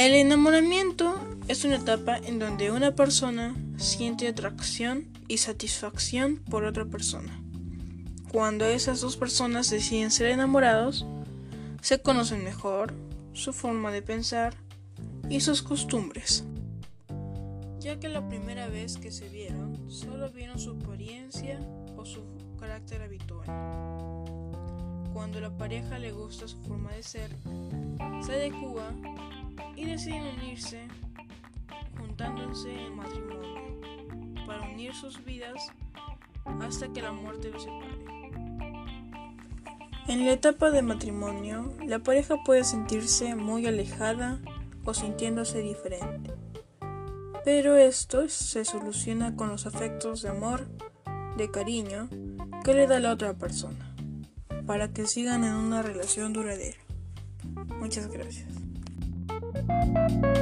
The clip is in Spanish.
El enamoramiento es una etapa en donde una persona siente atracción y satisfacción por otra persona. Cuando esas dos personas deciden ser enamorados, se conocen mejor, su forma de pensar y sus costumbres. Ya que la primera vez que se vieron, solo vieron su apariencia o su carácter habitual. Cuando la pareja le gusta su forma de ser, se adecua y deciden unirse juntándose en matrimonio para unir sus vidas hasta que la muerte los separe. En la etapa de matrimonio, la pareja puede sentirse muy alejada o sintiéndose diferente. Pero esto se soluciona con los afectos de amor, de cariño que le da la otra persona, para que sigan en una relación duradera. Muchas gracias. Música